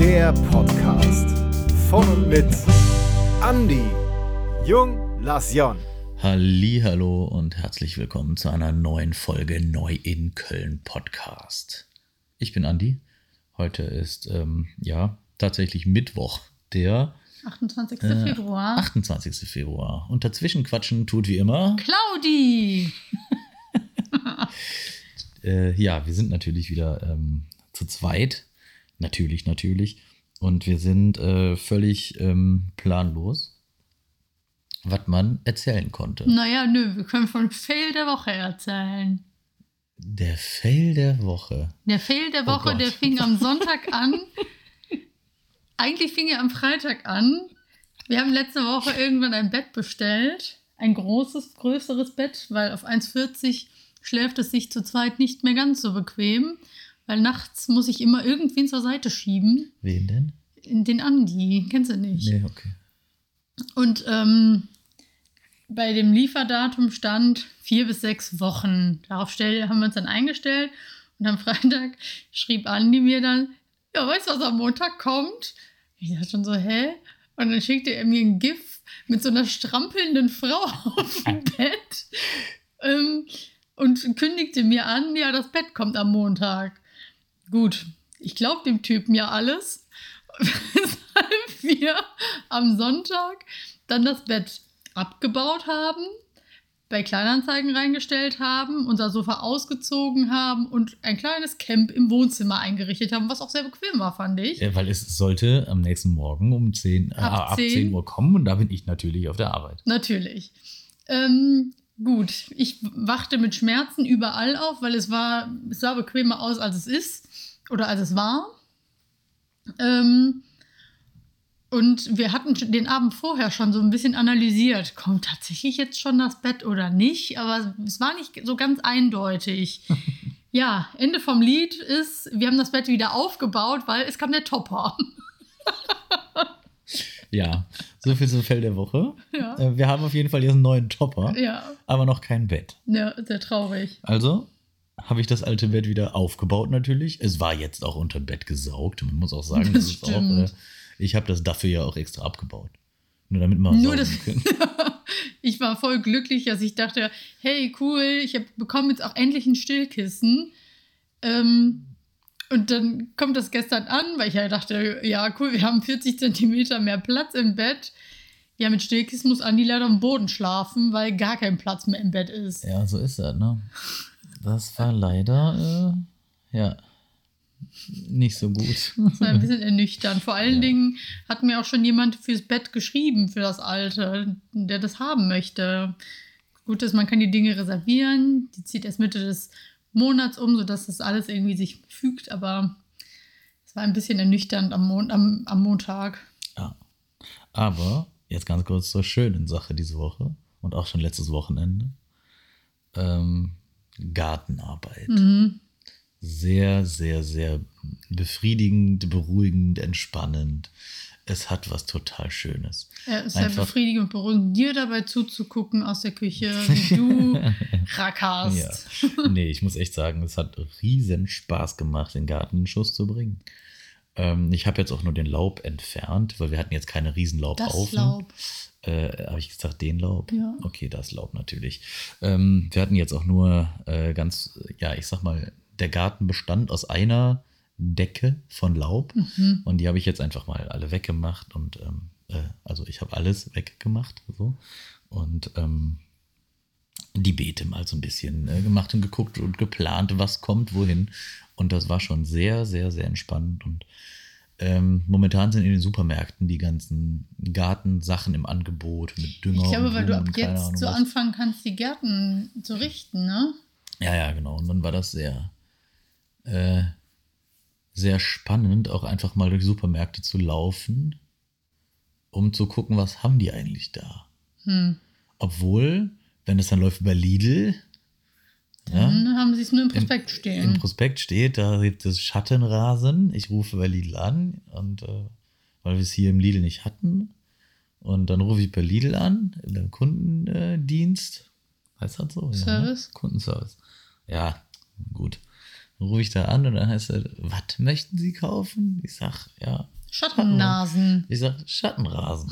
Der Podcast von und mit Andy Jung Lasjon. Hallo und herzlich willkommen zu einer neuen Folge Neu in Köln Podcast. Ich bin Andi. Heute ist ähm, ja tatsächlich Mittwoch, der 28. äh, Februar. 28. Februar. Und dazwischen quatschen tut wie immer. Claudi! Äh, ja, wir sind natürlich wieder ähm, zu zweit. Natürlich, natürlich. Und wir sind äh, völlig ähm, planlos, was man erzählen konnte. Naja, nö, wir können von Fail der Woche erzählen. Der Fail der Woche. Der Fail der Oh Woche, Gott. der fing am Sonntag an. Eigentlich fing er am Freitag an. Wir haben letzte Woche irgendwann ein Bett bestellt. Ein großes, größeres Bett, weil auf 1,40 schläft es sich zu zweit nicht mehr ganz so bequem. Weil nachts muss ich immer irgendwen zur Seite schieben. Wen denn? Den Andi, kennst du nicht? Nee, okay. Und ähm, bei dem Lieferdatum stand vier bis sechs Wochen. Darauf stell, haben wir uns dann eingestellt. Und am Freitag schrieb Andi mir dann, ja, weißt du, was am Montag kommt? Ich dachte schon so, hä? Und dann schickte er mir ein GIF mit so einer strampelnden Frau auf dem Bett ähm, und kündigte mir an, ja, das Bett kommt am Montag. Gut, ich glaube dem Typen ja alles. Weshalb wir am Sonntag dann das Bett abgebaut haben, bei Kleinanzeigen reingestellt haben, unser Sofa ausgezogen haben und ein kleines Camp im Wohnzimmer eingerichtet haben, was auch sehr bequem war, fand ich. Ja, weil es sollte am nächsten Morgen um 10, äh, Ab ab 10. 10 Uhr kommen und da bin ich natürlich auf der Arbeit. Natürlich. Ähm, gut, ich wachte mit Schmerzen überall auf, weil es war, es sah bequemer aus, als es ist oder als es war. Ähm, und wir hatten den Abend vorher schon so ein bisschen analysiert, kommt tatsächlich jetzt schon das Bett oder nicht, aber es war nicht so ganz eindeutig. ja, Ende vom Lied ist, wir haben das Bett wieder aufgebaut, weil es kam der Topper. Ja, so viel zum Fell der Woche. Ja. Äh, Wir haben auf jeden Fall jetzt einen neuen Topper, ja, aber noch kein Bett. ja, sehr traurig. Also habe ich das alte Bett wieder aufgebaut natürlich. Es war jetzt auch unter Bett gesaugt. Man muss auch sagen, Das das ist auch, äh, ich habe das dafür ja auch extra abgebaut. Nur damit man Nur das- können. ich war voll glücklich, dass ich dachte, hey, cool, ich hab, bekomme jetzt auch endlich ein Stillkissen. Ähm, und dann kommt das gestern an, weil ich ja dachte, ja, cool, wir haben 40 Zentimeter mehr Platz im Bett. Ja, mit Stillkissen muss Andi leider am Boden schlafen, weil gar kein Platz mehr im Bett ist. Ja, so ist das, ne? Das war leider, äh, ja, nicht so gut. Das war ein bisschen ernüchternd. Vor allen Dingen hat mir auch schon jemand fürs Bett geschrieben, für das Alte, der das haben möchte. Gut ist, man kann die Dinge reservieren. Die zieht erst Mitte des Monats um, sodass das alles irgendwie sich fügt. Aber es war ein bisschen ernüchternd am, Mon am, am Montag. Ja. Aber jetzt ganz kurz zur schönen Sache diese Woche und auch schon letztes Wochenende. Ähm, Gartenarbeit. Mhm. Sehr, sehr, sehr befriedigend, beruhigend, entspannend. Es hat was total Schönes. Ja, es ist sehr Einfach- befriedigend und beruhigend, dir dabei zuzugucken aus der Küche, wie du rackerst. Ja. Nee, ich muss echt sagen, es hat riesen Spaß gemacht, den Garten in Schuss zu bringen. Ähm, ich habe jetzt auch nur den Laub entfernt, weil wir hatten jetzt keine riesen Das. Laub. Äh, Habe ich gesagt, den Laub? Ja. Okay, das Laub natürlich. Ähm, wir hatten jetzt auch nur äh, ganz, ja, ich sag mal, der Garten bestand aus einer Decke von Laub Mhm. und die habe ich jetzt einfach mal alle weggemacht und ähm, äh, also ich habe alles weggemacht so und ähm, die Beete mal so ein bisschen äh, gemacht und geguckt und geplant, was kommt wohin und das war schon sehr, sehr, sehr entspannend und ähm, momentan sind in den Supermärkten die ganzen Gartensachen im Angebot mit Dünger. Ich glaube, und weil du ab jetzt Ahnung so was. anfangen kannst, die Gärten zu richten, ne? Ja, ja, genau. Und dann war das sehr, äh, sehr spannend, auch einfach mal durch Supermärkte zu laufen, um zu gucken, was haben die eigentlich da. Hm. Obwohl, wenn es dann läuft über Lidl, ja, Dann haben sie es nur im Prospekt im stehen. Prospekt steht, da gibt es Schattenrasen. Ich rufe bei Lidl an und äh, weil wir es hier im Lidl nicht hatten. Und dann rufe ich bei Lidl an, im Kundendienst. Heißt das so? Ja, ne? Service? Kundenservice. Ja, gut. Dann rufe ich da an und dann heißt er, was möchten Sie kaufen? Ich sag, ja. Schattennasen. Ich sag, Schattenrasen.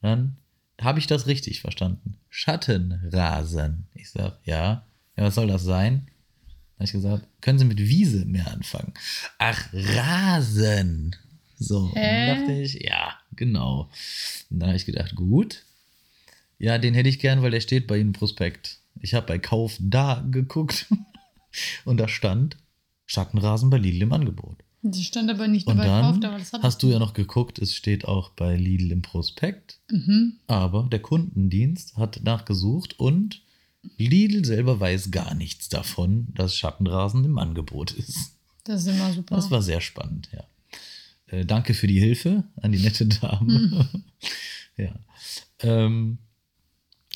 Dann habe ich das richtig verstanden. Schattenrasen. Ich sag, ja. Ja, was soll das sein? Dann habe ich gesagt, können Sie mit Wiese mehr anfangen? Ach, Rasen. So, und dann Hä? dachte ich, ja, genau. Und dann habe ich gedacht, gut. Ja, den hätte ich gern, weil der steht bei Ihnen im Prospekt. Ich habe bei Kauf da geguckt und da stand Schattenrasen bei Lidl im Angebot. Das stand aber nicht nur Und bei dann Kauf, aber das hab hast du ja noch geguckt, es steht auch bei Lidl im Prospekt. Mhm. Aber der Kundendienst hat nachgesucht und Lidl selber weiß gar nichts davon, dass Schattenrasen im Angebot ist. Das ist immer super. Das war sehr spannend, ja. Äh, danke für die Hilfe an die nette Dame. ja. Ähm,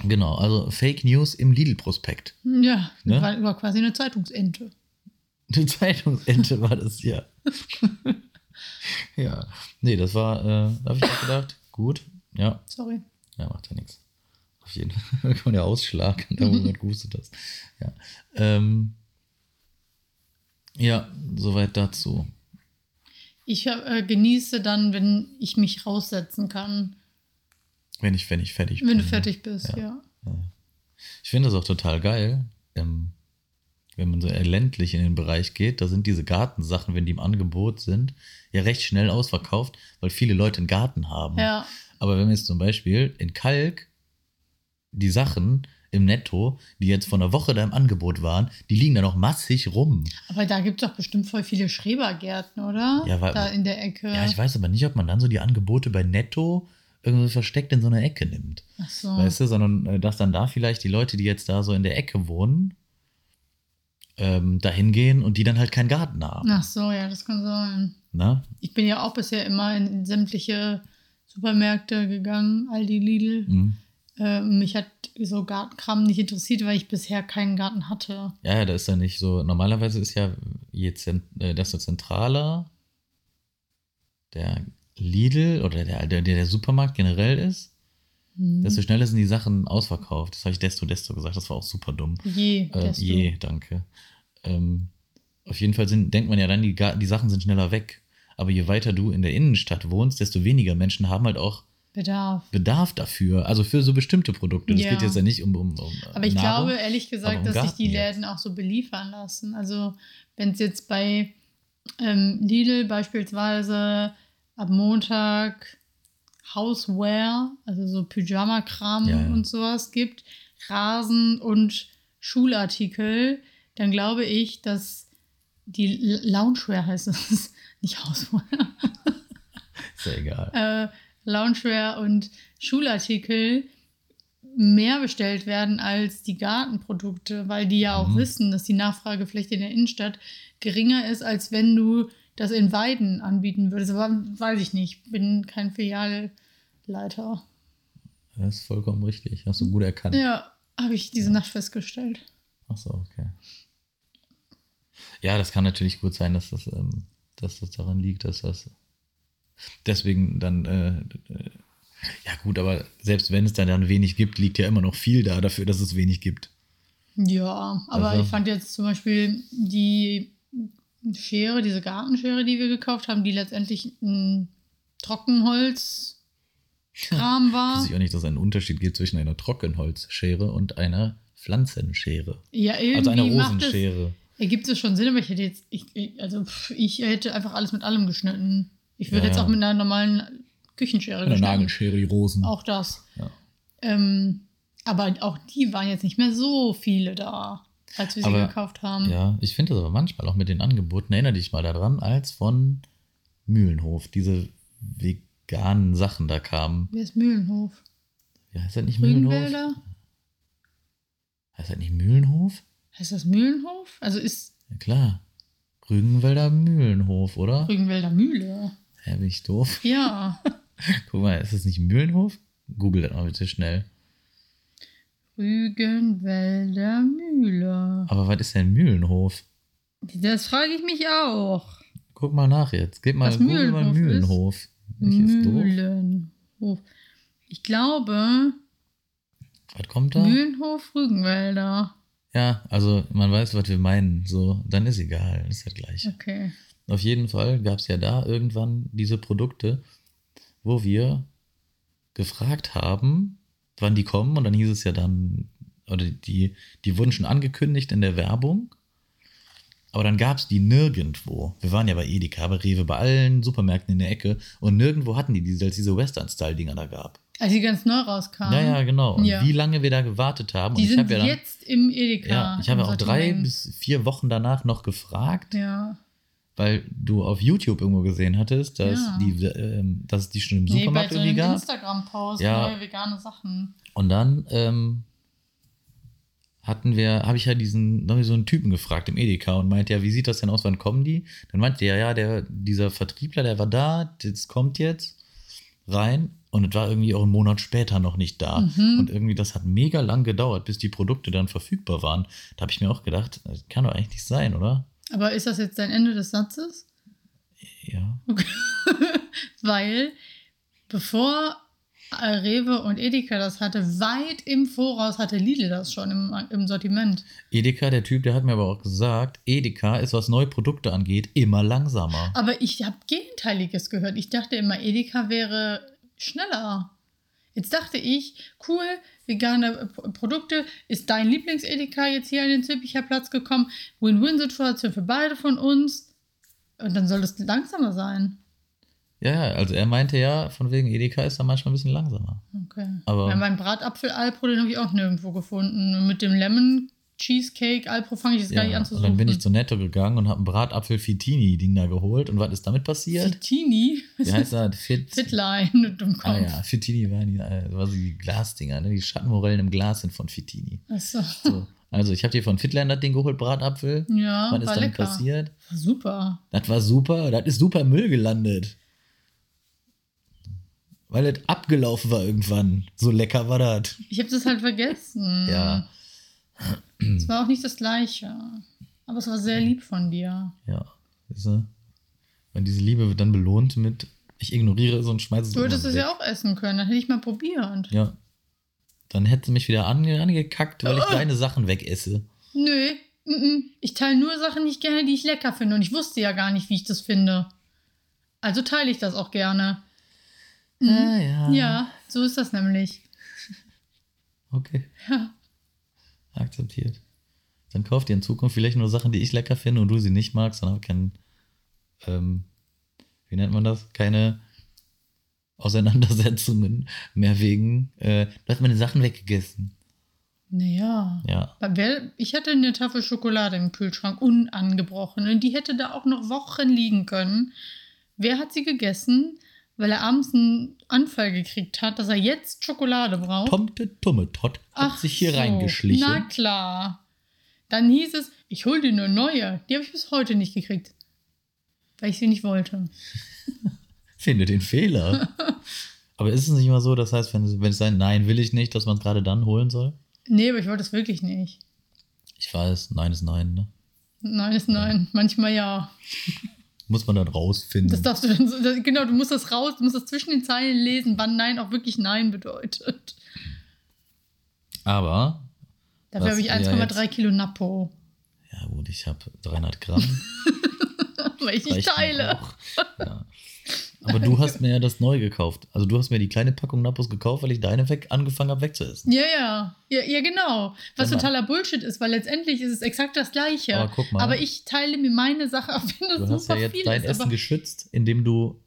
genau, also Fake News im Lidl-Prospekt. ja, Ne? war, war quasi eine Zeitungsente. Eine Zeitungsente war das, ja. ja. Nee, das war, äh, da habe ich auch gedacht, gut, ja, Sorry. Ja, macht ja nichts. Auf jeden Fall. Kommt der Ausschlag, da wo du gerade gehustet hast. Ja. Ähm, ja, soweit dazu. Ich äh, genieße dann, wenn ich mich raussetzen kann, Wenn ich, wenn ich fertig wenn bin. du fertig bist, Ja. ja. Ich finde das auch total geil, ähm, wenn man so ländlich in den Bereich geht. Da sind diese Gartensachen, wenn die im Angebot sind, ja recht schnell ausverkauft, weil viele Leute einen Garten haben. Ja, Aber wenn wir jetzt zum Beispiel in Kalk die Sachen im Netto, die jetzt vor einer Woche da im Angebot waren, die liegen da noch massig rum. aber da gibt es doch bestimmt voll viele Schrebergärten, oder? Ja, weil- da in der Ecke. Ja, ich weiß aber nicht, ob man dann so die Angebote bei Netto irgendwie versteckt in so einer Ecke nimmt. Ach so. Weißt du, sondern äh, dass dann da vielleicht die Leute, die jetzt da so in der Ecke wohnen, ähm, dahin gehen und die dann halt keinen Garten haben. Ach so, ja, das kann sein. Na? Ich bin ja auch bisher immer in sämtliche Supermärkte gegangen, Aldi, Lidl. Mhm. Ähm, mich hat so Gartenkram nicht interessiert, weil ich bisher keinen Garten hatte. Ja, ja, da ist ja nicht so. Normalerweise ist ja je zent, äh, desto zentraler der Lidl oder der, der, der Supermarkt generell ist, Hm. desto schneller sind die Sachen ausverkauft. Das habe ich desto, desto gesagt. Das war auch super dumm. Je, Äh, je, danke. Ähm, auf jeden Fall sind, denkt man ja dann, die, die Sachen sind schneller weg. Aber je weiter du in der Innenstadt wohnst, desto weniger Menschen haben halt auch Bedarf. Bedarf dafür. Also für so bestimmte Produkte. Das Ja. geht jetzt ja nicht um. um, um Aber ich Nahrung. glaube ehrlich gesagt, im dass sich Garten die jetzt. Läden auch so beliefern lassen. Also wenn es jetzt bei ähm, Lidl beispielsweise ab Montag Houseware, also so Pyjama-Kram Ja, ja. und sowas gibt, Rasen und Schulartikel, dann glaube ich, dass die Loungewear heißt es, nicht Houseware, Ist ja egal. äh, Loungewear und Schulartikel mehr bestellt werden als die Gartenprodukte, weil die ja auch Mhm. wissen, dass die Nachfrage vielleicht in der Innenstadt geringer ist, als wenn du das in Weiden anbieten würdest. Aber weiß ich nicht, bin kein Filialleiter. Das ist vollkommen richtig. Hast du gut erkannt. Ja, habe ich diese Nacht festgestellt. Ach so, okay. Ja, das kann natürlich gut sein, dass das, ähm, dass das daran liegt, dass das deswegen dann, äh, äh, ja gut, aber selbst wenn es dann, dann wenig gibt, liegt ja immer noch viel da dafür, dass es wenig gibt. Ja, aber Also- ich fand jetzt zum Beispiel die Schere, diese Gartenschere, die wir gekauft haben, die letztendlich ein Trockenholz-Kram war. Ich weiß auch nicht, dass es einen Unterschied gibt zwischen einer Trockenholzschere und einer Pflanzenschere. Ja, irgendwie Also einer Rosenschere. ergibt es schon Sinn, aber ich hätte jetzt, ich, also ich hätte einfach alles mit allem geschnitten. Ich würde Ja, jetzt ja. auch mit einer normalen Küchenschere Eine geschnitten. Nagelschere, die Rosen. Auch das. Ja. Ähm, aber auch die waren jetzt nicht mehr so viele da, als wir sie Aber- gekauft haben. Ja, ich finde das aber manchmal auch mit den Angeboten, erinnere dich mal daran, als von Mühlenhof diese veganen Sachen da kamen. Wer ist Mühlenhof? Wie heißt das nicht Mühlenhof? Heißt das nicht Mühlenhof? Heißt das Mühlenhof? Also ist Ja klar. Rügenwälder Mühlenhof, oder? Rügenwälder Mühle. Hä, bin ich doof? Ja. Guck mal, ist das nicht Mühlenhof? Google das mal bitte schnell. Rügenwälder Mühle. Aber was ist denn Mühlenhof? Das frage ich mich auch. Guck mal nach jetzt. Gib mal, Was Google mal Mühlenhof ist? Mühlenhof. Mühlenhof. Ich glaube, Was kommt da? Mühlenhof Rügenwälder. Ja, also man weiß, was wir meinen. So, dann ist egal, ist ja gleich. Okay. Auf jeden Fall gab es ja da irgendwann diese Produkte, wo wir gefragt haben, wann die kommen. Und dann hieß es ja dann, oder die, die wurden schon angekündigt in der Werbung. Aber dann gab es die nirgendwo. Wir waren ja bei Edeka, bei Rewe, bei allen Supermärkten in der Ecke. Und nirgendwo hatten die diese, als diese Western-Style-Dinger da gab. Als die ganz neu rauskamen. Ja, ja, genau. Und Ja. wie lange wir da gewartet haben. Die und ich sind habe ja dann, jetzt im Edeka. ja, ich habe auch drei bis vier Wochen danach noch gefragt, Ja. Weil du auf YouTube irgendwo gesehen hattest, dass, Ja. die, ähm, dass es die schon im Nee, bei Supermarkt so irgendwie gab. Instagram-Post, Ja. neue vegane Sachen. Und dann ähm, hatten wir, habe ich ja diesen, noch so einen Typen gefragt im Edeka und meinte, ja, wie sieht das denn aus, wann kommen die? Dann meinte er, ja, der, dieser Vertriebler, der war da, das kommt jetzt rein und es war irgendwie auch einen Monat später noch nicht da. Mhm. Und irgendwie, das hat mega lang gedauert, bis die Produkte dann verfügbar waren. Da habe ich mir auch gedacht, das kann doch eigentlich nicht sein, oder? Aber ist das jetzt dein Ende des Satzes? Ja. Weil bevor Rewe und Edeka das hatte, weit im Voraus hatte Lidl das schon im, im Sortiment. Edeka, der Typ, der hat mir aber auch gesagt, Edeka ist, was neue Produkte angeht, immer langsamer. Aber ich habe Gegenteiliges gehört. Ich dachte immer, Edeka wäre schneller. Jetzt dachte ich, cool, vegane Produkte, ist dein Lieblings-Edeka jetzt hier an den Zülpicher Platz gekommen? Win-Win-Situation für beide von uns. Und dann soll es langsamer sein. Ja, also er meinte ja, von wegen Edeka ist da manchmal ein bisschen langsamer. Okay. Aber- ja, mein Bratapfel Alpro, den habe ich auch nirgendwo gefunden. Und mit dem Lemon Cheesecake Alpro fange ich jetzt gar nicht an zu und suchen. dann bin ich zu Netto gegangen und habe ein Bratapfel Fitini-Ding da geholt. Und was ist damit passiert? Fitini? Wie heißt das? Fit Fitline, du. Ah ja, Fitini waren die, äh, war so die Glasdinger, ne? die Schattenmorellen im Glas sind von Fitini. Achso. So. Also ich habe dir von Fitline das Ding geholt, Bratapfel. Ja, was ist damit lecker. passiert? Super. Das war super, das ist super Müll gelandet. Weil es abgelaufen war irgendwann. So lecker war das. Ich habe das halt vergessen. Ja. Es war auch nicht das Gleiche. Aber es war sehr lieb von dir. Ja. Weißt du? Weil diese Liebe wird dann belohnt mit, ich ignoriere es und schmeiße es Du hättest immer es ja auch essen können. Dann hätte ich mal probiert. Ja. Dann hätte sie mich wieder ange angekackt, weil ich deine Sachen wegesse. Nö. Ich teile nur Sachen nicht gerne, die ich lecker finde. Und ich wusste ja gar nicht, wie ich das finde. Also teile ich das auch gerne. Ah, ja. Ja, so ist das nämlich. Okay. Ja. Akzeptiert. Dann kauft ihr in Zukunft vielleicht nur Sachen, die ich lecker finde und du sie nicht magst, dann habe ich kein, ähm, wie nennt man das? Keine Auseinandersetzungen mehr wegen, äh, du hast meine Sachen weggegessen. Naja. Ja. Ich hatte eine Tafel Schokolade im Kühlschrank, unangebrochen. Und die hätte da auch noch Wochen liegen können. Wer hat sie gegessen? Weil er abends einen Anfall gekriegt hat, dass er jetzt Schokolade braucht. Tomte Tumme Tott hat sich hier so. reingeschlichen. Na klar. Dann hieß es, ich hol dir eine neue. Die habe ich bis heute nicht gekriegt. Weil ich sie nicht wollte. Finde den Fehler. Aber ist es nicht immer so, das heißt, wenn, wenn es sein Nein will ich nicht, dass man es gerade dann holen soll? Nee, aber ich wollte es wirklich nicht. Ich weiß, Nein ist Nein, ne? Nein ist nein. Manchmal ja. Muss man dann rausfinden. Das darfst du dann genau, du musst das raus, du musst das zwischen den Zeilen lesen, wann Nein auch wirklich Nein bedeutet. Aber, Dafür habe ich ihr 1,3 Kilo Napo, ja gut, ich habe 300 Gramm. weil ich nicht teile. Ja. Aber du hast mir ja das neu gekauft. Also du hast mir die kleine Packung Nappos gekauft, weil ich deine weg angefangen habe wegzuessen. Ja, ja, ja, ja, genau. Was mal. totaler Bullshit ist, weil letztendlich ist es exakt das Gleiche. Aber guck mal. Aber ich teile mir meine Sache, auch wenn das Du hast super ja jetzt viel dein ist. Essen geschützt, indem du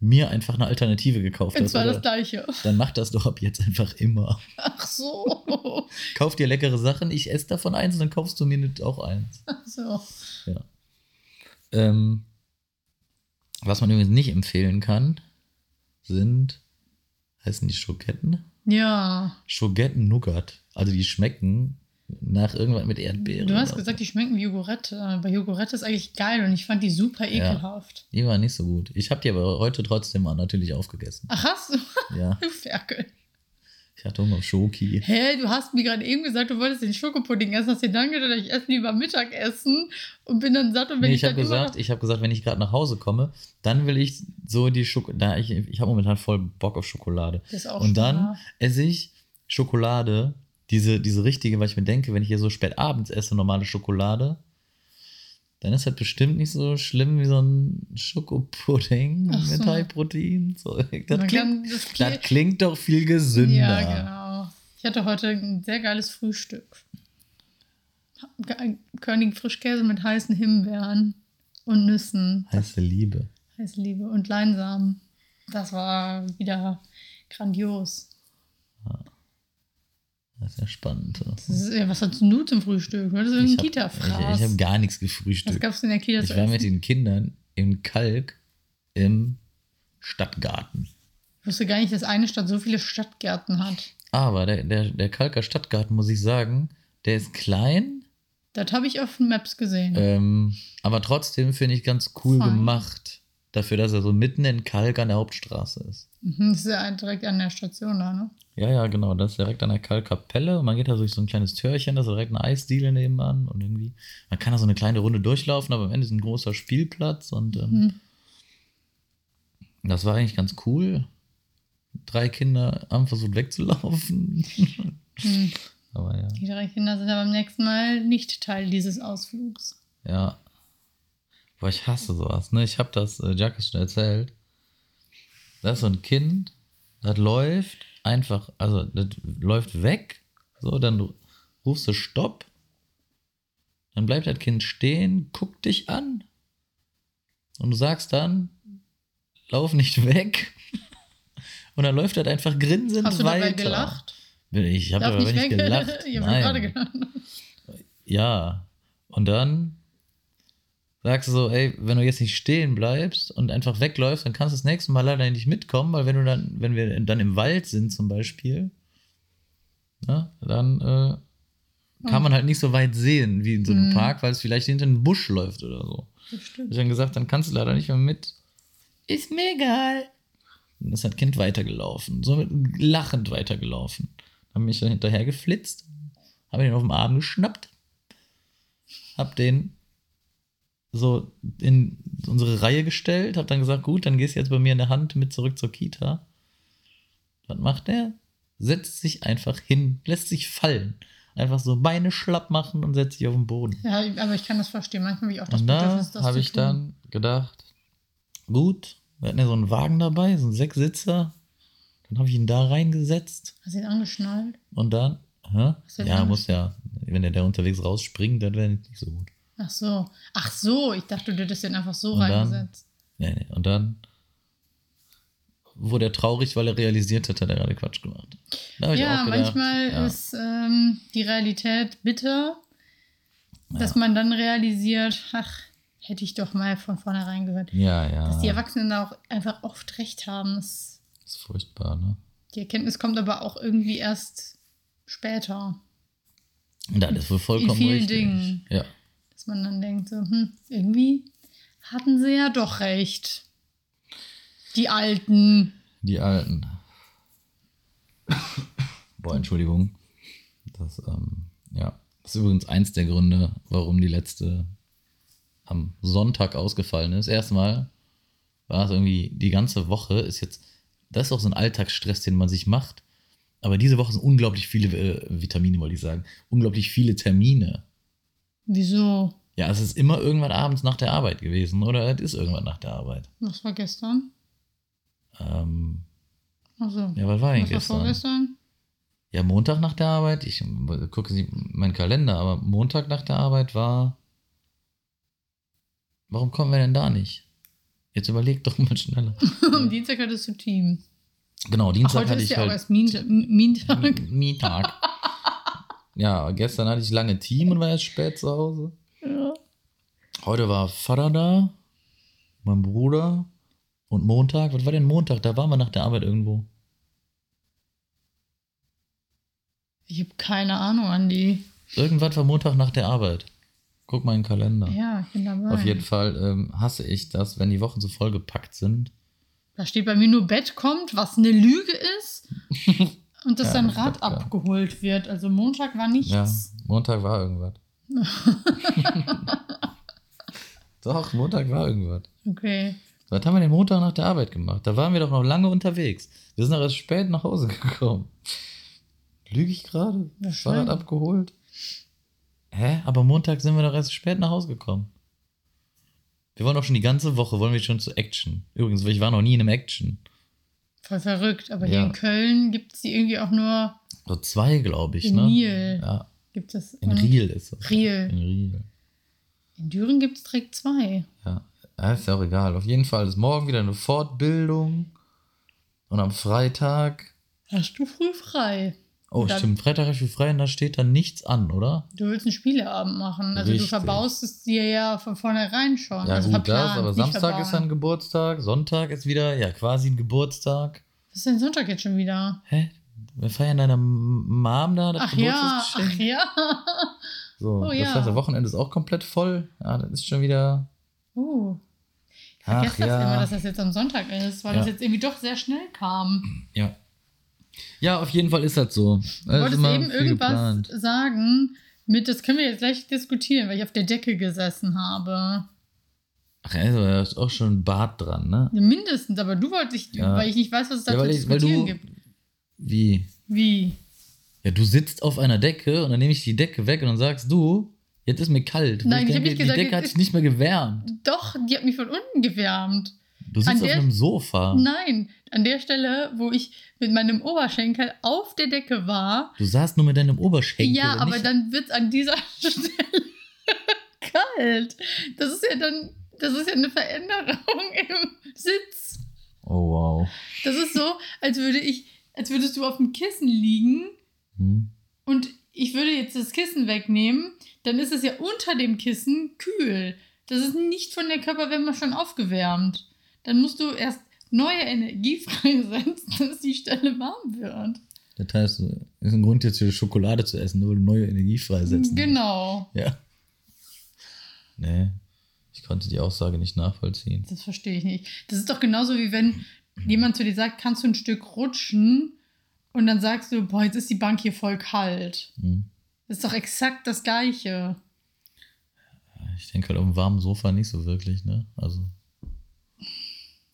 mir einfach eine Alternative gekauft es hast. war das Oder? Gleiche. Dann mach das doch ab jetzt einfach immer. Ach so. Kauf dir leckere Sachen, ich esse davon eins und dann kaufst du mir nicht auch eins. Ach so. Ja. Ähm, was man übrigens nicht empfehlen kann, sind, heißen die Schoketten? Ja. Schogetten Nougat. Also die schmecken nach irgendwas mit Erdbeeren. Du hast gesagt, die schmecken wie Jogurette. Aber Jogurette ist eigentlich geil und ich fand die super Ja. ekelhaft. Die waren nicht so gut. Ich habe die aber heute trotzdem mal natürlich aufgegessen. Ach, hast du? Ja, Du Ferkel. Ich hatte Hunger auf Schoki. Hä, du hast mir gerade eben gesagt, du wolltest den Schokopudding essen. Hast dir dann gedacht, ich esse lieber Mittagessen und bin dann satt und wenn Nee, ich, ich habe gesagt, ich habe gesagt, wenn ich gerade nach Hause komme, dann will ich so die Schokolade. Ich, ich habe momentan voll Bock auf Schokolade. Das ist auch Und dann schwer. esse ich Schokolade diese, diese richtige, weil ich mir denke, wenn ich hier so spät abends esse, normale Schokolade, dann ist das bestimmt nicht so schlimm wie so ein Schokopudding Ach mit so. High-Protein. So, das, klingt, kann- das das klingt- klingt doch viel gesünder. Ja, genau. Ich hatte heute ein sehr geiles Frühstück. Ge- Körnigen Frischkäse mit heißen Himbeeren und Nüssen. Heiße Liebe. Heiße Liebe und Leinsamen. Das war wieder grandios. Das ist ja spannend. Das ist, ja, was hast du zum Frühstück? Du hattest Ich irgendeinen habe Kita-Fraß. ich, ich hab gar nichts Was gefrühstückt. gab es in der Kita Ich war mit den Kindern im Kalk im Stadtgarten. Ich wusste gar nicht, dass eine Stadt so viele Stadtgärten hat. Aber der, der, der Kalker Stadtgarten, muss ich sagen, der ist klein, Das habe ich auf Maps gesehen. ähm, aber trotzdem finde ich ganz cool Fein. gemacht. Dafür, dass er so mitten in Kalk an der Hauptstraße ist. Mhm, Das ist ja direkt an der Station da, ne? Ja, ja, genau. Das ist direkt an der Kalkkapelle und man geht da durch so ein kleines Türchen, da ist direkt eine Eisdiele nebenan und irgendwie, man kann da so eine kleine Runde durchlaufen, aber am Ende ist ein großer Spielplatz und ähm, Mhm. das war eigentlich ganz cool. Drei Kinder haben versucht wegzulaufen. Mhm. aber ja. Die drei Kinder sind aber beim nächsten Mal nicht Teil dieses Ausflugs. Ja. Boah, ich hasse sowas. Ne? Ich habe das äh, Jacques schon erzählt. Das ist so ein Kind, das läuft einfach, also das läuft weg. So, dann ru- rufst du Stopp. Dann bleibt das Kind stehen, guckt dich an. Und du sagst dann, lauf nicht weg. Und dann läuft das einfach grinsend Hast du weiter. dabei gelacht? Ich habe dabei nicht nicht gelacht. ich habe gerade gelacht. Ja. Und dann sagst du so, ey, wenn du jetzt nicht stehen bleibst und einfach wegläufst, dann kannst du das nächste Mal leider nicht mitkommen, weil wenn du dann, wenn wir dann im Wald sind zum Beispiel, ne, dann äh, kann man halt nicht so weit sehen wie in so einem Mhm. Park, weil es vielleicht hinter einem Busch läuft oder so. Das stimmt. Ich dann gesagt, dann kannst du leider nicht mehr mit. Ist mir egal. Und ist das Kind weitergelaufen, so mit, lachend weitergelaufen. Dann bin ich dann hinterher geflitzt, habe ihn auf dem Arm geschnappt, hab den so in unsere Reihe gestellt, hab dann gesagt, gut, dann gehst du jetzt bei mir in der Hand mit zurück zur Kita. Was macht der? Setzt sich einfach hin, lässt sich fallen. Einfach so Beine schlapp machen und setzt sich auf den Boden. Ja, aber ich kann das verstehen. Manchmal habe ich auch das Und da Bedürfnis, das habe ich tun. dann gedacht, gut, wir hatten ja so einen Wagen dabei, so einen Sechssitzer. Dann habe ich ihn da reingesetzt Hast du ihn angeschnallt? und dann, hä? Ja, muss ja, wenn der da unterwegs rausspringt, dann wäre nicht so gut. Ach so. Ach so, ich dachte, du hättest den einfach so Und dann- reingesetzt. Nee, nee. Und dann wurde er traurig, weil er realisiert hat, hat er gerade Quatsch gemacht. Ja, gedacht, manchmal ja, ist ähm, die Realität bitter, dass Ja. man dann realisiert, ach, hätte ich doch mal von vornherein gehört. Ja, ja. Dass die Erwachsenen da auch einfach oft recht haben. Das, ist furchtbar, ne? die Erkenntnis kommt aber auch irgendwie erst später. Und das ist wohl vollkommen vielen richtig. Dingen. Ja. Man dann denkt, so, hm, irgendwie hatten sie ja doch recht. Die Alten. Die Alten. Boah, Entschuldigung. Das, ähm, ja. Das ist übrigens eins der Gründe, warum die letzte am Sonntag ausgefallen ist. Erstmal war es irgendwie, die ganze Woche ist jetzt, das ist auch so ein Alltagsstress, den man sich macht. Aber diese Woche sind unglaublich viele äh, Vitamine, wollte ich sagen. Unglaublich viele Termine. Wieso? Ja, es ist immer irgendwann abends nach der Arbeit gewesen oder es ist irgendwann nach der Arbeit. Was war gestern? Ähm, Also, ja, was war eigentlich was war gestern? vorgestern? Ja, Montag nach der Arbeit, ich gucke meinen Kalender, aber Montag nach der Arbeit war. Warum kommen wir denn da nicht? Jetzt überleg doch mal schneller. Am Dienstag hattest du Team. Genau, Ach, Dienstag heute hatte ist ich ja auch halt erst Mien- Mientag. Ja, gestern hatte ich lange Team und war erst spät zu Hause. Ja. Heute war Vater da, mein Bruder und Montag. Was war denn Montag? Da waren wir nach der Arbeit irgendwo. Ich habe keine Ahnung, Andi. Irgendwas war Montag nach der Arbeit. Guck mal in den Kalender. Ja, ich bin dabei. Auf jeden Fall ähm, hasse ich das, wenn die Wochen so vollgepackt sind. Da steht bei mir nur Bett kommt, was eine Lüge ist. Und dass Ja, das Rad abgeholt wird. Also Montag war nichts. Ja, Montag war irgendwas. Doch, Montag war irgendwas. Okay. Was haben wir den Montag nach der Arbeit gemacht? Da waren wir doch noch lange unterwegs. Wir sind noch erst spät nach Hause gekommen. Lüge ich gerade? Fahrrad abgeholt? Hä? Aber Montag sind wir doch erst spät nach Hause gekommen. Wir wollen doch schon die ganze Woche, wollen wir schon zu Action. Übrigens, ich war noch nie in einem Action. Voll verrückt. Aber hier Ja. in Köln gibt es die irgendwie auch nur So zwei, glaube ich, in ne? Nil. Ja, Gibt es in und Riel ist es. Riel. In Riel. In Düren gibt es direkt zwei. Ja. ja, ist ja auch egal. Auf jeden Fall ist morgen wieder eine Fortbildung. Und am Freitag. Hast du früh frei? Oh, Dann- stimmt. Freitag ich frei und da steht dann nichts an, oder? Du willst einen Spieleabend machen. Also Richtig. du verbaust es dir ja von vornherein schon. Ja, also gut, das, aber Samstag verbauen. ist dann Geburtstag, Sonntag ist wieder, ja, quasi ein Geburtstag. Was ist denn Sonntag jetzt schon wieder? Hä? Wir feiern deiner Mom da das Ach ja, ach ja. So, Oh das ja. heißt, das Wochenende ist auch komplett voll. Ja, das ist schon wieder. Uh. Ich Ach vergesse das ja. immer, dass das jetzt am Sonntag ist, weil Ja. das jetzt irgendwie doch sehr schnell kam. Ja. Ja, auf jeden Fall ist das so. Du wolltest eben irgendwas Geplant. sagen mit, das können wir jetzt gleich diskutieren, weil ich auf der Decke gesessen habe. Ach, also, da ist auch schon ein Bart dran, ne? Mindestens, aber du wolltest, Ja. weil ich nicht weiß, was es da Ja, zu ich, diskutieren du. gibt. Wie? Wie? Ja, du sitzt auf einer Decke und dann nehme ich die Decke weg und dann sagst du, jetzt ist mir kalt. Nein, ich hab denke, nicht gesagt, die Decke hat dich nicht mehr gewärmt. Doch, die hat mich von unten gewärmt. Du sitzt An auf der- einem Sofa. Nein, an der Stelle, wo ich mit meinem Oberschenkel auf der Decke war. Du saßt nur mit deinem Oberschenkel. ja, aber nicht- dann wird es an dieser Stelle kalt. Das ist ja dann, das ist ja eine Veränderung im Sitz. Oh, wow. Das ist so, als würde ich, als würdest du auf dem Kissen liegen Hm. und ich würde jetzt das Kissen wegnehmen, dann ist es ja unter dem Kissen kühl. Das ist nicht von der Körperwärme schon aufgewärmt. Dann musst du erst neue Energie freisetzen, dass die Stelle warm wird. Das heißt, ist ein Grund jetzt für Schokolade zu essen, nur neue Energie freisetzen. Genau. Ja. Nee, ich konnte die Aussage nicht nachvollziehen. Das verstehe ich nicht. Das ist doch genauso wie wenn jemand zu dir sagt, kannst du ein Stück rutschen? Und dann sagst du, boah, jetzt ist die Bank hier voll kalt. Hm. Das ist doch exakt das Gleiche. Ich denke halt auf dem warmen Sofa nicht so wirklich, ne? Also.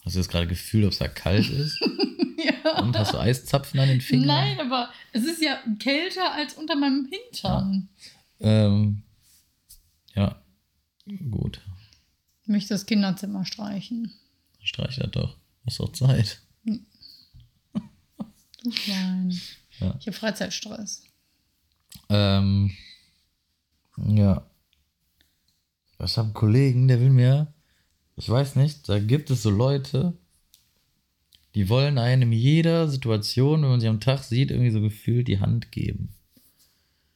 Hast du jetzt gerade Gefühl, ob es da kalt ist? ja. Und hast du Eiszapfen an den Fingern? Nein, aber es ist ja kälter als unter meinem Hintern. Ähm, ja, gut. Ich möchte das Kinderzimmer streichen. Streich das doch. Hast doch Zeit. Du klein. Ja. Ich habe Freizeitstress. Ähm, ja. Ich habe einen Kollegen, der will mir, ich weiß nicht, da gibt es so Leute, die wollen einem in jeder Situation, wenn man sie am Tag sieht, irgendwie so gefühlt die Hand geben.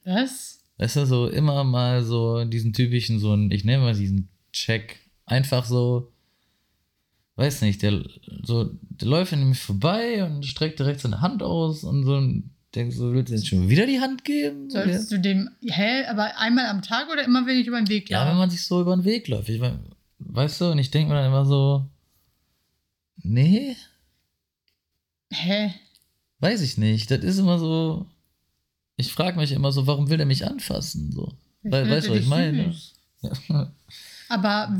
Was? Weißt du, so immer mal so diesen typischen, so ein, ich nenne mal diesen Check, einfach so, weiß nicht, der, so, der läuft an mir vorbei und streckt direkt seine Hand aus und so und denkst so, willst du jetzt schon wieder die Hand geben? Solltest du dem, hä, aber einmal am Tag oder immer, wenn ich über den Weg Ja, laufe? wenn man sich so über den Weg läuft. Ich mein, weißt du, und ich denke mir dann immer so, nee, hä? weiß ich nicht. Das ist immer so, ich frage mich immer so, warum will der mich anfassen? So. Ich finde weißt du, was ich meine? Aber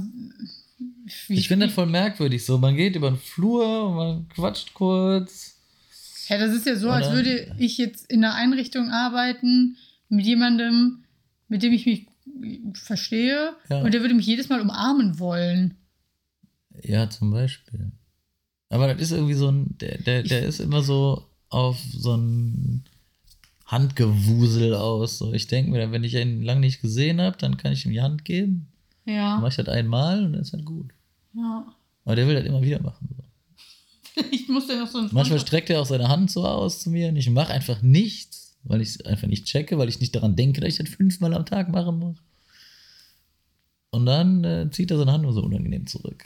wie, Ich finde das voll merkwürdig. So, man geht über den Flur und man quatscht kurz. Ja, das ist ja so, als würde ich jetzt in einer Einrichtung arbeiten mit jemandem, mit dem ich mich verstehe Ja. und der würde mich jedes Mal umarmen wollen. Ja, zum Beispiel. Aber das ist irgendwie so ein, der, der, der ist immer so auf so ein Handgewusel aus. So, ich denke mir, wenn ich ihn lange nicht gesehen habe, dann kann ich ihm die Hand geben. Dann Ja. mache ich das einmal und dann ist halt gut. ja. Aber der will das immer wieder machen. So. Ich muss ja noch so ein Manchmal streckt er auch seine Hand so aus zu mir und ich mache einfach nichts, weil ich es einfach nicht checke, weil ich nicht daran denke, dass ich das fünfmal am Tag machen muss. Und dann äh, zieht er seine Hand nur so unangenehm zurück.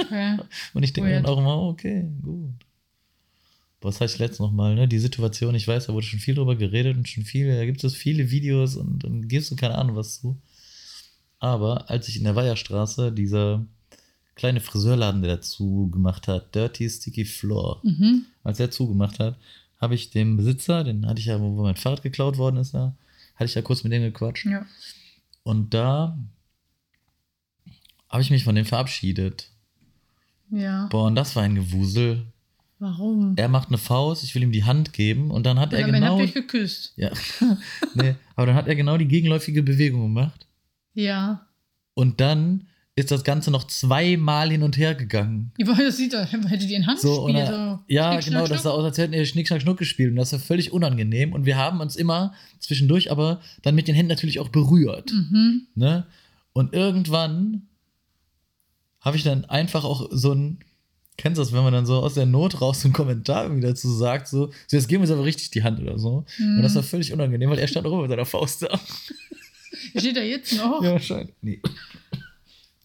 Okay. Und ich denke Weird. dann auch immer, okay, gut. Das hatte ich letztens noch mal, ne? Die Situation, ich weiß, da wurde schon viel drüber geredet und schon viel, da gibt es viele Videos und dann gibst du keine Ahnung was zu. Aber als ich in der Weiherstraße dieser kleine Friseurladen, der dazu gemacht hat, Dirty Sticky Floor, Mhm. als er zugemacht hat, habe ich dem Besitzer, den hatte ich ja, wo mein Fahrrad geklaut worden ist, da, hatte ich ja kurz mit dem gequatscht. Ja. Und da habe ich mich von dem verabschiedet. Ja. Boah, und das war ein Gewusel. Warum? Er macht eine Faust, ich will ihm die Hand geben und dann hat Und er genau. habt ihr euch geküsst. Ja, nee, aber dann hat er genau die gegenläufige Bewegung gemacht. Ja. Und dann ist das Ganze noch zweimal hin und her gegangen. Ja, Das sieht doch, hättet ihr ein Handspiel. So, er, so ja, Schnick, genau, das sah aus, als hätten wir Schnick, Schnack, Schnuck gespielt. Und das war völlig unangenehm. Und wir haben uns immer zwischendurch aber dann mit den Händen natürlich auch berührt. Mhm. Ne? Und irgendwann habe ich dann einfach auch so ein, kennst du das, wenn man dann so aus der Not raus so einen Kommentar irgendwie dazu sagt, so, so jetzt geben wir uns aber richtig die Hand oder so. Und Mhm. das war völlig unangenehm, weil er stand auch mit seiner Faust da. Steht er jetzt noch? Ja, wahrscheinlich. Nee.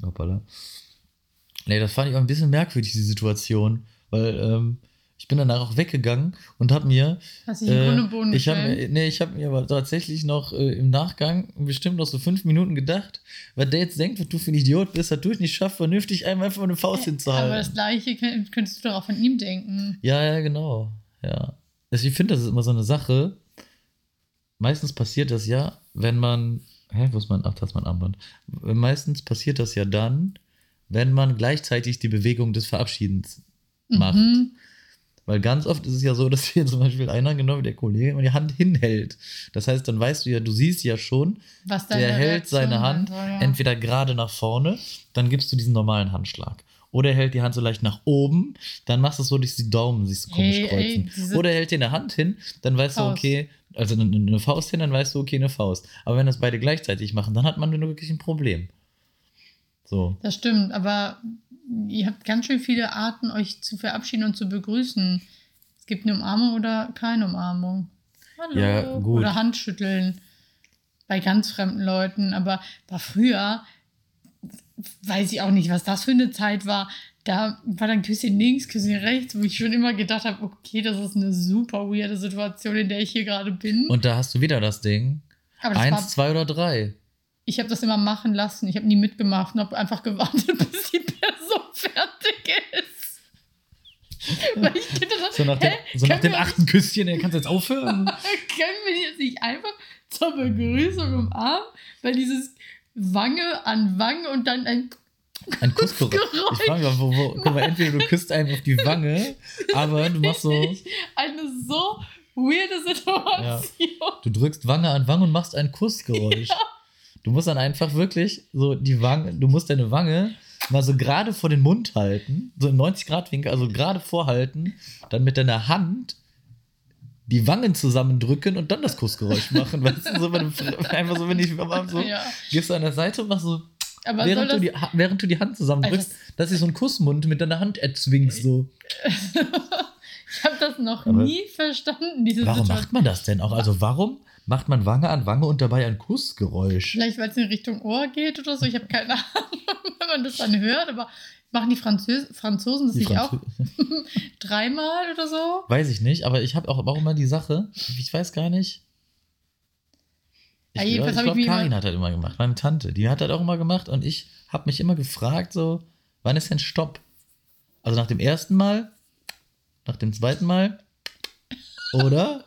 Hoppala. Nee, das fand ich auch ein bisschen merkwürdig, die Situation. Weil ähm, ich bin danach auch weggegangen und habe mir. Hast du Grund und Boden ich habe gestellt? nee, ich habe mir aber tatsächlich noch äh, im Nachgang bestimmt noch so fünf Minuten gedacht, weil der jetzt denkt, was du für ein Idiot bist, dass du es nicht schaffst, vernünftig einem einfach eine Faust hinzuhalten. Aber das gleiche könnt- könntest du doch auch von ihm denken. Ja, ja, genau. Ja. Also ich finde, das ist immer so eine Sache. Meistens passiert das ja, wenn man. Hä, wo ist mein. Ach, das ist mein Armband. Meistens passiert das ja dann, wenn man gleichzeitig die Bewegung des Verabschiedens macht. Mhm. Weil ganz oft ist es ja so, dass hier zum Beispiel einer, genau wie der Kollege, immer die Hand hinhält. Das heißt, dann weißt du ja, du siehst ja schon, der hält seine Hand soll, ja. entweder gerade nach vorne, dann gibst du diesen normalen Handschlag. Oder er hält die Hand so leicht nach oben, dann machst du es so durch die Daumen, sich so komisch ey, kreuzen. diese- Oder er hält dir eine Hand hin, dann weißt Faust. du, okay, also eine, eine Faust hin, dann weißt du, okay, eine Faust. Aber wenn das beide gleichzeitig machen, dann hat man wirklich ein Problem. So. Das stimmt, aber ihr habt ganz schön viele Arten, euch zu verabschieden und zu begrüßen. Es gibt eine Umarmung oder keine Umarmung. Hallo. Ja, gut. Oder Handschütteln bei ganz fremden Leuten. Aber war früher, weiß ich auch nicht, was das für eine Zeit war. Da war dann Küsschen links, Küsschen rechts, wo ich schon immer gedacht habe, okay, das ist eine super weirde Situation, in der ich hier gerade bin. Und da hast du wieder das Ding. Eins, war, zwei oder drei. Ich habe das immer machen lassen. Ich habe nie mitgemacht und habe einfach gewartet, bis die Person fertig ist. Weil ich dachte, So nach dem, hä, so nach dem achten Küsschen, er kannst jetzt aufhören. Können wir jetzt nicht einfach zur Begrüßung umarmen? Weil dieses Wange an Wange und dann ein. Ein Kussgeräusch. Geräusch. Ich frage mich, wo, wo, guck mal, entweder du küsst einem auf die Wange, aber du machst so, Eine so weirde Situation. du drückst Wange an Wange und machst ein Kussgeräusch. Du musst dann einfach wirklich so die Wange, du musst deine Wange mal so gerade vor den Mund halten, so im 90-Grad-Winkel, also gerade vorhalten, dann mit deiner Hand die Wangen zusammendrücken und dann das Kussgeräusch machen. Weißt du, so bei dem, einfach so, wenn ich so, Ja. gehst du an der Seite und machst so, Aber während du, die, während du die Hand zusammendrückst, Also dass du so einen Kussmund mit deiner Hand erzwingst. So. ich habe das noch Aber- nie verstanden, diese Warum Situation. macht man das denn auch? Also warum macht man Wange an Wange und dabei ein Kussgeräusch? Vielleicht, weil es in Richtung Ohr geht oder so. Ich habe keine Ahnung, wenn man das dann hört. Aber machen die Französ Franzosen das Die nicht auch Franzö- dreimal oder so? Weiß ich nicht, aber ich habe auch, auch immer die Sache, ich weiß gar nicht. Ich, Ja, ich glaube, Karin hat das immer gemacht, meine Tante. Die hat das auch immer gemacht und ich habe mich immer gefragt, so, wann ist denn Stopp? Also nach dem ersten Mal, nach dem zweiten Mal oder?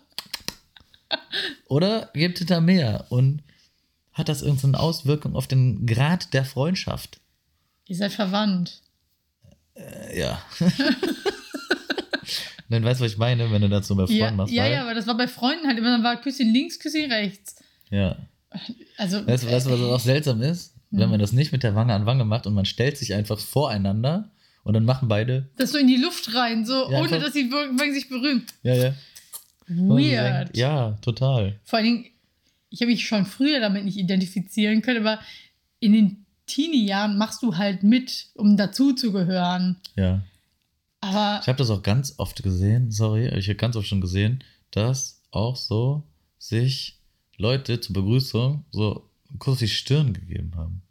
Oder gibt es da mehr? Und hat das irgendeine Auswirkung auf den Grad der Freundschaft? Ihr seid verwandt. Äh, Ja. Dann weißt du, was ich meine, wenn du dazu bei Freunden Ja, machst. ja, ja, aber das war bei Freunden halt immer, dann war Küsschen links, Küsschen rechts. ja. Also, Weißt du, weißt was auch seltsam ist? Wenn man das nicht mit der Wange an Wange macht und man stellt sich einfach voreinander und dann machen beide. das so in die Luft rein, so Ja, ohne dass sie sich berühren. Ja, ja. Weird. Ja, total. Vor allen Dingen, ich habe mich schon früher damit nicht identifizieren können, aber in den Teenie-Jahren machst du halt mit, um dazuzugehören. Ja. Aber Ich habe das auch ganz oft gesehen, sorry, ich habe ganz oft schon gesehen, dass auch so sich Leute zur Begrüßung so auf die Stirn gegeben haben.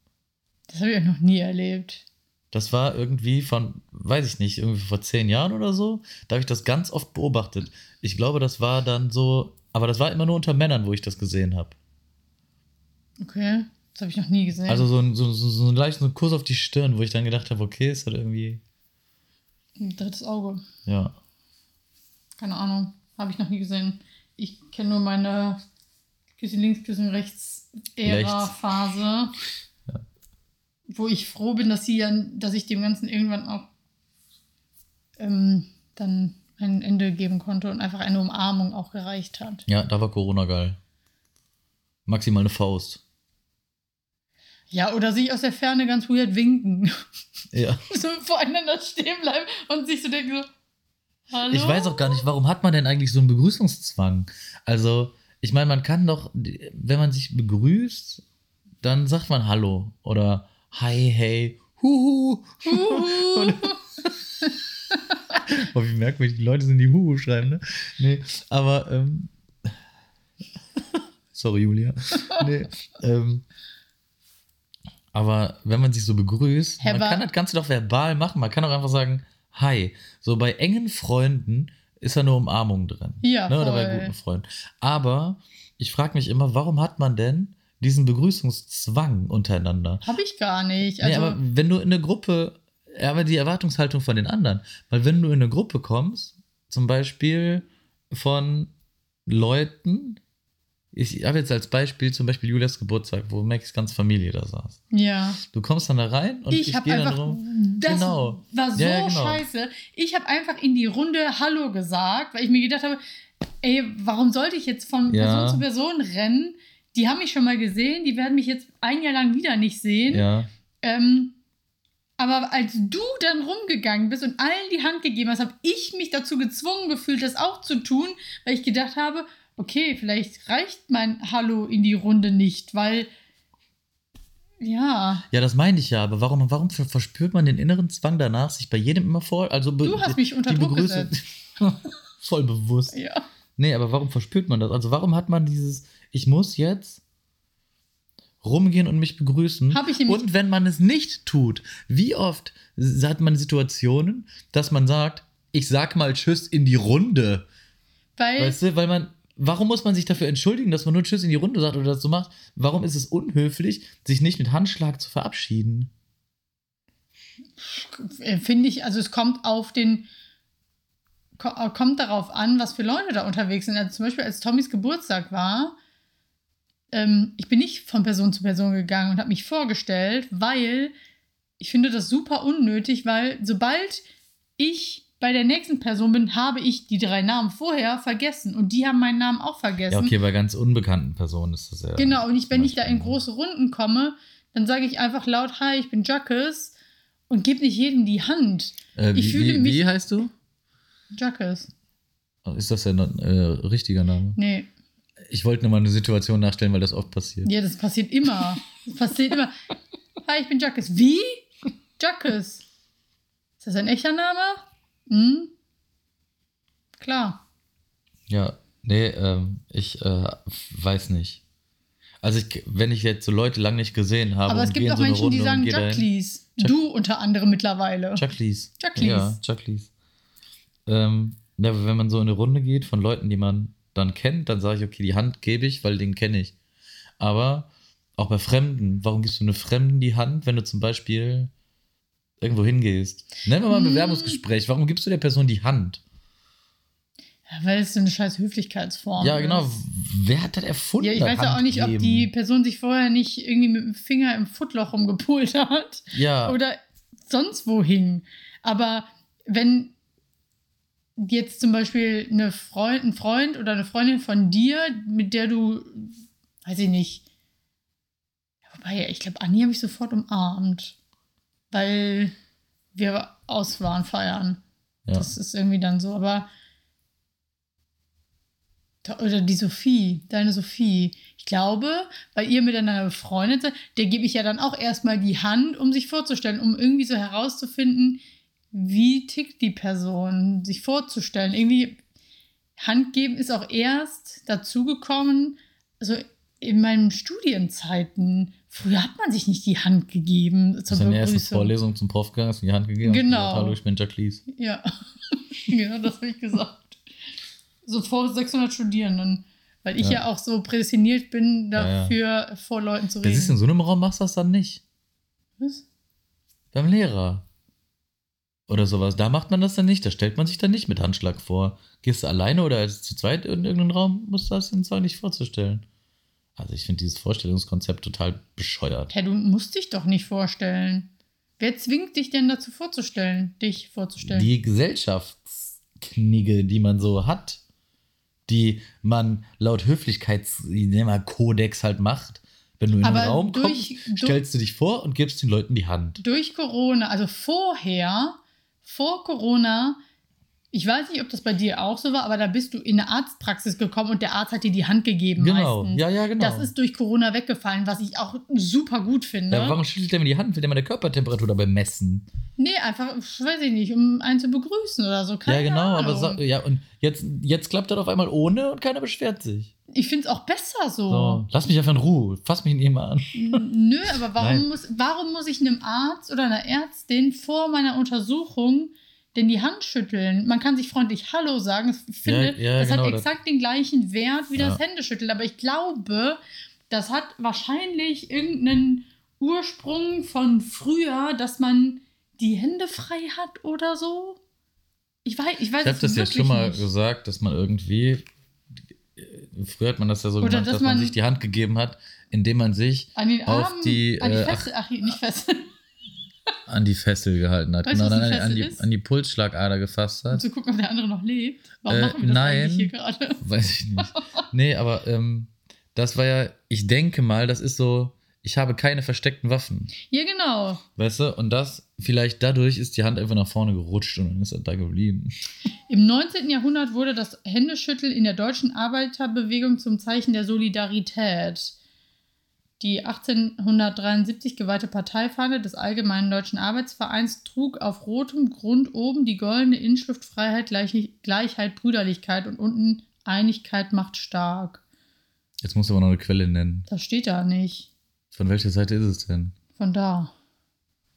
das habe ich noch nie erlebt. Das war irgendwie von, weiß ich nicht, irgendwie vor zehn Jahren oder so. Da habe ich das ganz oft beobachtet. Ich glaube, das war dann so, aber das war immer nur unter Männern, wo ich das gesehen habe. Okay, das habe ich noch nie gesehen. Also so ein, so, so, so ein leichten Kuss auf die Stirn, wo ich dann gedacht habe, okay, ist halt irgendwie, Ein drittes Auge. ja. Keine Ahnung. Habe ich noch nie gesehen. Ich kenne nur meine Küsschen links, Küsschen rechts Ära-Phase. Wo ich froh bin, dass sie ja, dass ich dem Ganzen irgendwann auch ähm, dann ein Ende geben konnte und einfach eine Umarmung auch gereicht hat. Ja, da war Corona geil. Maximal eine Faust. Ja, oder sich aus der Ferne ganz weird winken. Ja. so voreinander stehen bleiben und sich so denken so, hallo? Ich weiß auch gar nicht, warum hat man denn eigentlich so einen Begrüßungszwang? Also, ich meine, man kann doch, wenn man sich begrüßt, dann sagt man Hallo oder Hi, hey, huhu. Huhu. Oh, wie merkwürdig die Leute sind, die Huhu schreiben, ne? Nee, aber, ähm, sorry, Julia. Nee, ähm, aber wenn man sich so begrüßt, Hä, man kann das Ganze doch verbal machen. Man kann auch einfach sagen, hi. So bei engen Freunden ist da eine Umarmung drin. Ja, ne? Oder bei guten Freunden. Aber ich frage mich immer, warum hat man denn diesen Begrüßungszwang untereinander? Hab ich gar nicht. nee, Also, aber wenn du in eine Gruppe, aber die Erwartungshaltung von den anderen, weil wenn du in eine Gruppe kommst, zum Beispiel von Leuten, ich habe jetzt als Beispiel zum Beispiel Julias Geburtstag, wo Max ganz Familie da saß. ja. Du kommst dann da rein und ich, ich habe gehe dann rum. das Genau. war so ja, genau. scheiße. Ich habe einfach in die Runde Hallo gesagt, weil ich mir gedacht habe, ey, warum sollte ich jetzt von Ja. Person zu Person rennen? Die haben mich schon mal gesehen, die werden mich jetzt ein Jahr lang wieder nicht sehen. Ja, Ähm, aber als du dann rumgegangen bist und allen die Hand gegeben hast, habe ich mich dazu gezwungen gefühlt, das auch zu tun, weil ich gedacht habe, okay, vielleicht reicht mein Hallo in die Runde nicht, weil ja, ja, das meine ich ja, aber warum, warum ver- verspürt man den inneren Zwang danach, sich bei jedem immer vor, also du hast mich unter Druck gesetzt. voll bewusst. Ja. Nee, aber warum verspürt man das? Also warum hat man dieses, ich muss jetzt rumgehen und mich begrüßen? Hab ich und wenn man es nicht tut, wie oft hat man Situationen, dass man sagt, ich sag mal Tschüss in die Runde. Weil Weißt du, weil man, warum muss man sich dafür entschuldigen, dass man nur Tschüss in die Runde sagt oder das so macht? Warum ist es unhöflich, sich nicht mit Handschlag zu verabschieden? äh, finde ich, also es kommt auf den, ko- kommt darauf an, was für Leute da unterwegs sind. Also zum Beispiel, als Tommys Geburtstag war, ähm, ich bin nicht von Person zu Person gegangen und habe mich vorgestellt, weil ich finde das super unnötig, weil sobald ich bei der nächsten Person bin, habe ich die drei Namen vorher vergessen und die haben meinen Namen auch vergessen. Ja, okay, bei ganz unbekannten Personen ist das ja. Genau, und ich, wenn ich da in Beispiel- große Runden komme, dann sage ich einfach laut, hi, ich bin Jacques und gebe nicht jedem die Hand. Äh, wie, ich fühle wie, mich- wie heißt du? Jacques. Ist das ja ein äh, richtiger Name? Nee, Ich wollte nur mal eine Situation nachstellen, weil das oft passiert. ja, das passiert immer. Das passiert immer. Hi, ich bin Jacques. Wie? Jacques. Ist das ein echter Name? Hm? Klar. Ja, nee, ähm, ich äh, weiß nicht. Also ich, wenn ich jetzt so Leute lang nicht gesehen habe Aber es und gibt auch so Menschen, die Runde sagen und gehe dahin- Jacques. Jack- Du unter anderem mittlerweile. Jacques. Jacques. Ja, Jacques. Ähm, ja, wenn man so in eine Runde geht von Leuten, die man dann kennt, dann sage ich, okay, die Hand gebe ich, weil den kenne ich. Aber auch bei Fremden, warum gibst du eine Fremden die Hand, wenn du zum Beispiel irgendwo hingehst? Nennen wir mal ein Hm. Bewerbungsgespräch. Warum gibst du der Person die Hand? Ja, weil es so eine scheiß Höflichkeitsform Ja, ist. genau. Wer hat das erfunden? Ja, ich weiß ja auch nicht, ob die Person sich vorher nicht irgendwie mit dem Finger im Footloch rumgepult hat Ja, oder sonst wo hing. Aber wenn jetzt zum Beispiel eine Freund, ein Freund oder eine Freundin von dir, mit der du, weiß ich nicht, wobei, ich glaube, Anni habe ich sofort umarmt, weil wir aus waren feiern. ja. Das ist irgendwie dann so, aber. Oder die Sophie, deine Sophie. Ich glaube, weil ihr miteinander befreundet seid, der gebe ich ja dann auch erstmal die Hand, um sich vorzustellen, um irgendwie so herauszufinden, wie tickt die Person, sich vorzustellen. Irgendwie Hand geben ist auch erst dazugekommen, also in meinen Studienzeiten. Früher hat man sich nicht die Hand gegeben zur Ist deine erste. Vorlesung zum Prof gegangen, hast mir die Hand gegeben. Genau. Hallo, ich bin Jacques. Ja, genau, das habe ich gesagt. So vor 600 Studierenden. Weil ich ja, Ja. auch so prädestiniert bin, Ja, ja. dafür vor Leuten zu Das ist in reden. so einem Raum, machst du das dann nicht. Was? Beim Lehrer. Oder sowas. Da macht man das dann nicht. Da stellt man sich dann nicht mit Handschlag vor. Gehst du alleine oder als zu zweit in irgendeinen Raum, musst du das den zwar nicht vorzustellen. Also ich finde dieses Vorstellungskonzept total bescheuert. Hä, du musst dich doch nicht vorstellen. Wer zwingt dich denn dazu vorzustellen, dich vorzustellen? Die Gesellschaft Knigge, die man so hat, die man laut Höflichkeitskodex halt macht. Wenn du in Aber einen Raum durch- kommst, stellst du dich vor und gibst den Leuten die Hand. durch Corona, also vorher, vor Corona, ich weiß nicht, ob das bei dir auch so war, aber da bist du in eine Arztpraxis gekommen und der Arzt hat dir die Hand gegeben. Genau, meistens. ja, ja, genau. Das ist durch Corona weggefallen, was ich auch super gut finde. Ja, warum schüttelt der mir die Hand? Will der meine Körpertemperatur dabei messen? nee, einfach, weiß ich nicht, um einen zu begrüßen oder so. Keine ja, genau, aber Ahnung. so, ja, und jetzt, jetzt klappt das auf einmal ohne und keiner beschwert sich. Ich finde es auch besser so. So, lass mich einfach in Ruhe, fass mich nicht mal an. Nö, aber warum Nein. muss, warum muss ich einem Arzt oder einer Ärztin vor meiner Untersuchung denn die Hand schütteln? Man kann sich freundlich Hallo sagen. Ich finde, Ja, ja, das genau, hat das- exakt den gleichen Wert wie das Ja. Händeschütteln. Aber ich glaube, das hat wahrscheinlich irgendeinen Ursprung von früher, dass man die Hände frei hat oder so. Ich weiß, ich weiß Ich habe das ja schon mal nicht. gesagt, dass man irgendwie, früher hat man das ja so Oder gemacht, dass dass man, man- sich die Hand gegeben hat, indem man sich An den auf die, an die äh, Fessel, ach, nicht Fessel, an die Fessel gehalten hat. Weißt genau, was dann an, die, an die Pulsschlagader gefasst um hat. zu gucken, ob der andere noch lebt. Warum Äh, machen wir das nein. eigentlich hier gerade? Weiß ich nicht. Nee, aber ähm, das war ja, ich denke mal, das ist so, ich habe keine versteckten Waffen. Ja, genau. Weißt du? Und das, vielleicht dadurch ist die Hand einfach nach vorne gerutscht und dann ist er da geblieben. Im 19. Jahrhundert wurde das Händeschütteln in der deutschen Arbeiterbewegung zum Zeichen der Solidarität. Die 1873 geweihte Parteifahne des Allgemeinen Deutschen Arbeitsvereins trug auf rotem Grund oben die goldene Inschrift Freiheit, Gleich Gleichheit, Brüderlichkeit und unten Einigkeit macht stark. Jetzt musst du aber noch eine Quelle nennen. Das steht da nicht. Von welcher Seite ist es denn? Von da.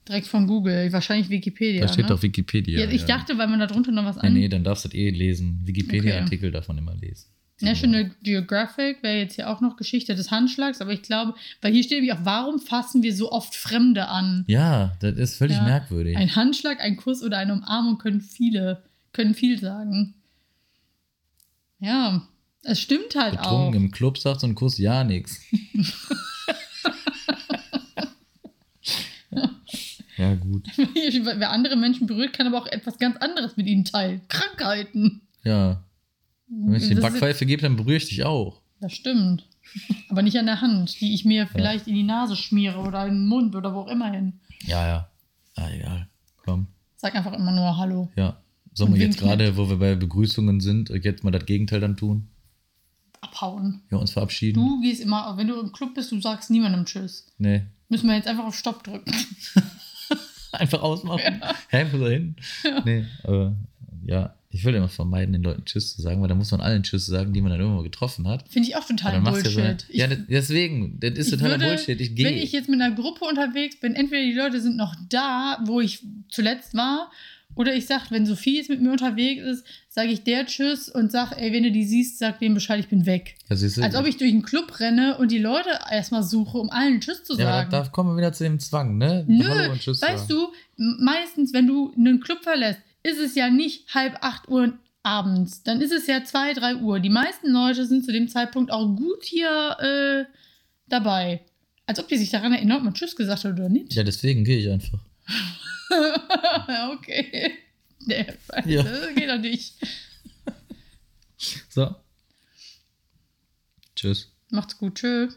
Direkt von Google. Wahrscheinlich Wikipedia. da steht ne? doch Wikipedia. ja, ich dachte, weil man da drunter noch was Nee, an. nee, dann darfst du das eh lesen. Wikipedia-Artikel darf man immer lesen. National Geographic wäre jetzt hier auch noch Geschichte des Handschlags, aber ich glaube, weil hier steht nämlich auch, warum fassen wir so oft Fremde an? Ja, das ist völlig Ja. merkwürdig. Ein Handschlag, ein Kuss oder eine Umarmung können viele, können viel sagen. Ja, es stimmt halt auch. Betrunken im Club sagt so ein Kuss ja nix. ja, gut. Wer andere Menschen berührt, kann aber auch etwas ganz anderes mit ihnen teilen. Krankheiten. Ja. Wenn ich dir Backpfeife gebe, dann berühre ich dich auch. Das stimmt. Aber nicht an der Hand, die ich mir vielleicht in die Nase schmiere oder in den Mund oder wo auch immer hin. Ja, ja. Ah, egal. Komm. Sag einfach immer nur Hallo. Ja. Sollen wir jetzt gerade, wo wir bei Begrüßungen sind, jetzt mal das Gegenteil dann tun? Abhauen. Ja, uns verabschieden? Du gehst immer, wenn du im Club bist, du sagst niemandem Tschüss. Nee. Müssen wir jetzt einfach auf Stopp drücken. Einfach ausmachen. Hä, wo hin? Nee, aber ja, ich will immer vermeiden, den Leuten Tschüss zu sagen, weil da muss man allen Tschüss sagen, die man dann irgendwo getroffen hat. Finde ich auch total Bullshit. Ja, so, ja, deswegen, das ist totaler würde, Bullshit. Ich Wenn gehe. ich jetzt mit einer Gruppe unterwegs bin, entweder die Leute sind noch da, wo ich zuletzt war, oder ich sage, wenn Sophie jetzt mit mir unterwegs ist, sage ich der Tschüss und sage, ey, wenn du die siehst, sag dem Bescheid, ich bin weg. Ja, Als ob ich durch einen Club renne und die Leute erstmal suche, um allen Tschüss zu Ja, sagen. da, da kommen wir wieder zu dem Zwang, ne? Nö, Hallo und Tschüss weißt sagen. du, meistens, wenn du einen Club verlässt, ist es ja nicht halb acht Uhr abends. Dann ist es ja zwei, drei Uhr. Die meisten Leute sind zu dem Zeitpunkt auch gut hier äh, dabei. Als ob die sich daran erinnern, ob man Tschüss gesagt hat oder nicht. Ja, deswegen gehe ich einfach. okay. Nee, Ja. das geht doch nicht. So. Tschüss. Macht's gut. Tschö.